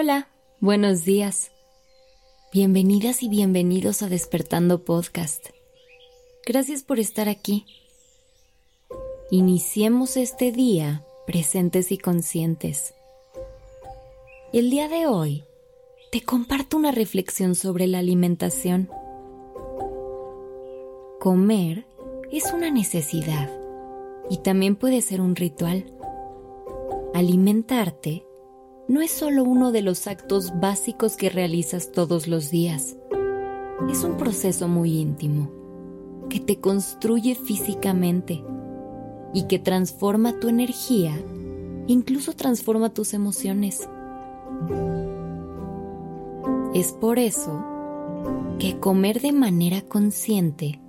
Hola, buenos días. Bienvenidas y bienvenidos a Despertando Podcast. Gracias por estar aquí. Iniciemos este día presentes y conscientes. El día de hoy te comparto una reflexión sobre la alimentación. Comer es una necesidad y también puede ser un ritual. Alimentarte no es solo uno de los actos básicos que realizas todos los días. Es un proceso muy íntimo que te construye físicamente y que transforma tu energía, incluso transforma tus emociones. Es por eso que comer de manera consciente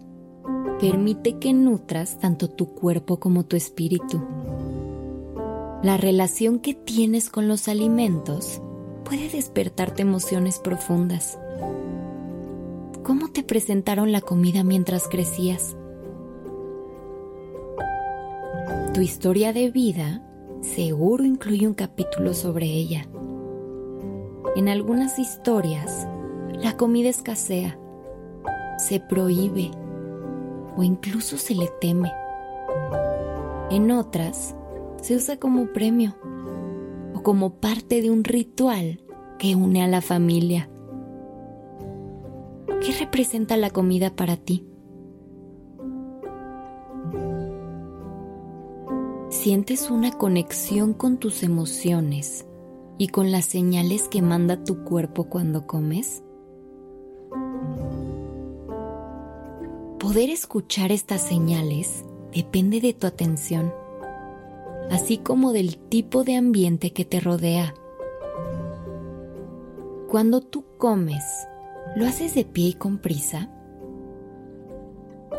permite que nutras tanto tu cuerpo como tu espíritu. La relación que tienes con los alimentos puede despertarte emociones profundas. ¿Cómo te presentaron la comida mientras crecías? Tu historia de vida seguro incluye un capítulo sobre ella. En algunas historias, la comida escasea, se prohíbe o incluso se le teme. En otras, se usa como premio o como parte de un ritual que une a la familia. ¿Qué representa la comida para ti? ¿Sientes una conexión con tus emociones y con las señales que manda tu cuerpo cuando comes? Poder escuchar estas señales depende de tu atención así como del tipo de ambiente que te rodea. Cuando tú comes, ¿lo haces de pie y con prisa?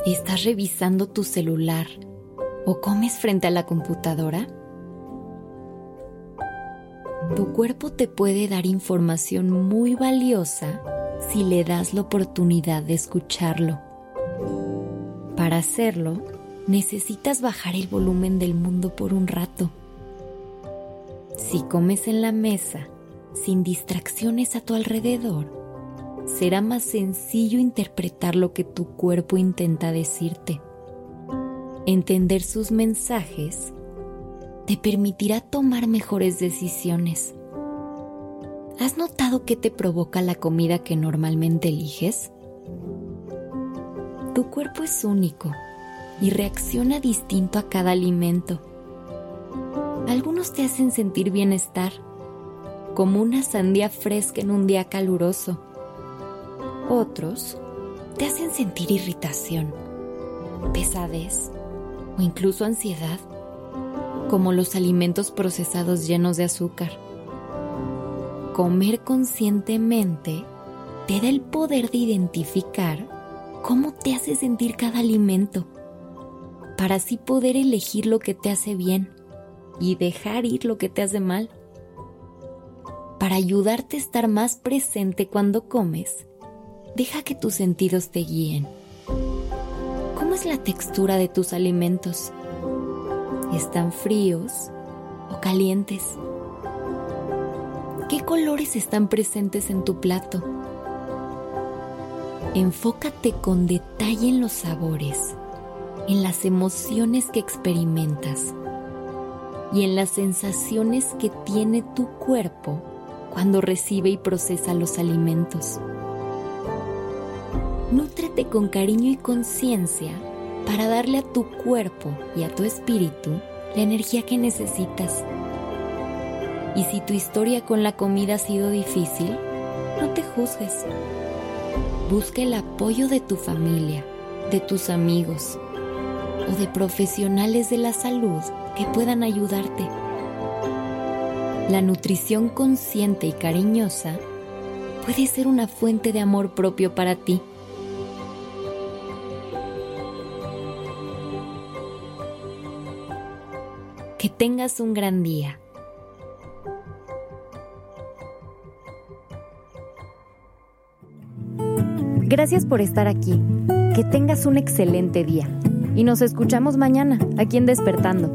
¿Estás revisando tu celular o comes frente a la computadora? Tu cuerpo te puede dar información muy valiosa si le das la oportunidad de escucharlo. Para hacerlo, necesitas bajar el volumen del mundo por un rato. Si comes en la mesa, sin distracciones a tu alrededor, será más sencillo interpretar lo que tu cuerpo intenta decirte. Entender sus mensajes te permitirá tomar mejores decisiones. ¿Has notado qué te provoca la comida que normalmente eliges? Tu cuerpo es único y reacciona distinto a cada alimento. Algunos te hacen sentir bienestar, como una sandía fresca en un día caluroso. Otros te hacen sentir irritación, pesadez o incluso ansiedad, como los alimentos procesados llenos de azúcar. Comer conscientemente te da el poder de identificar cómo te hace sentir cada alimento para así poder elegir lo que te hace bien y dejar ir lo que te hace mal. Para ayudarte a estar más presente cuando comes, deja que tus sentidos te guíen. ¿Cómo es la textura de tus alimentos? ¿Están fríos o calientes? ¿Qué colores están presentes en tu plato? Enfócate con detalle en los sabores en las emociones que experimentas y en las sensaciones que tiene tu cuerpo cuando recibe y procesa los alimentos. Nútrete con cariño y conciencia para darle a tu cuerpo y a tu espíritu la energía que necesitas. Y si tu historia con la comida ha sido difícil, no te juzgues. Busca el apoyo de tu familia, de tus amigos, o de profesionales de la salud que puedan ayudarte. La nutrición consciente y cariñosa puede ser una fuente de amor propio para ti. Que tengas un gran día. Gracias por estar aquí. Que tengas un excelente día y nos escuchamos mañana aquí en Despertando.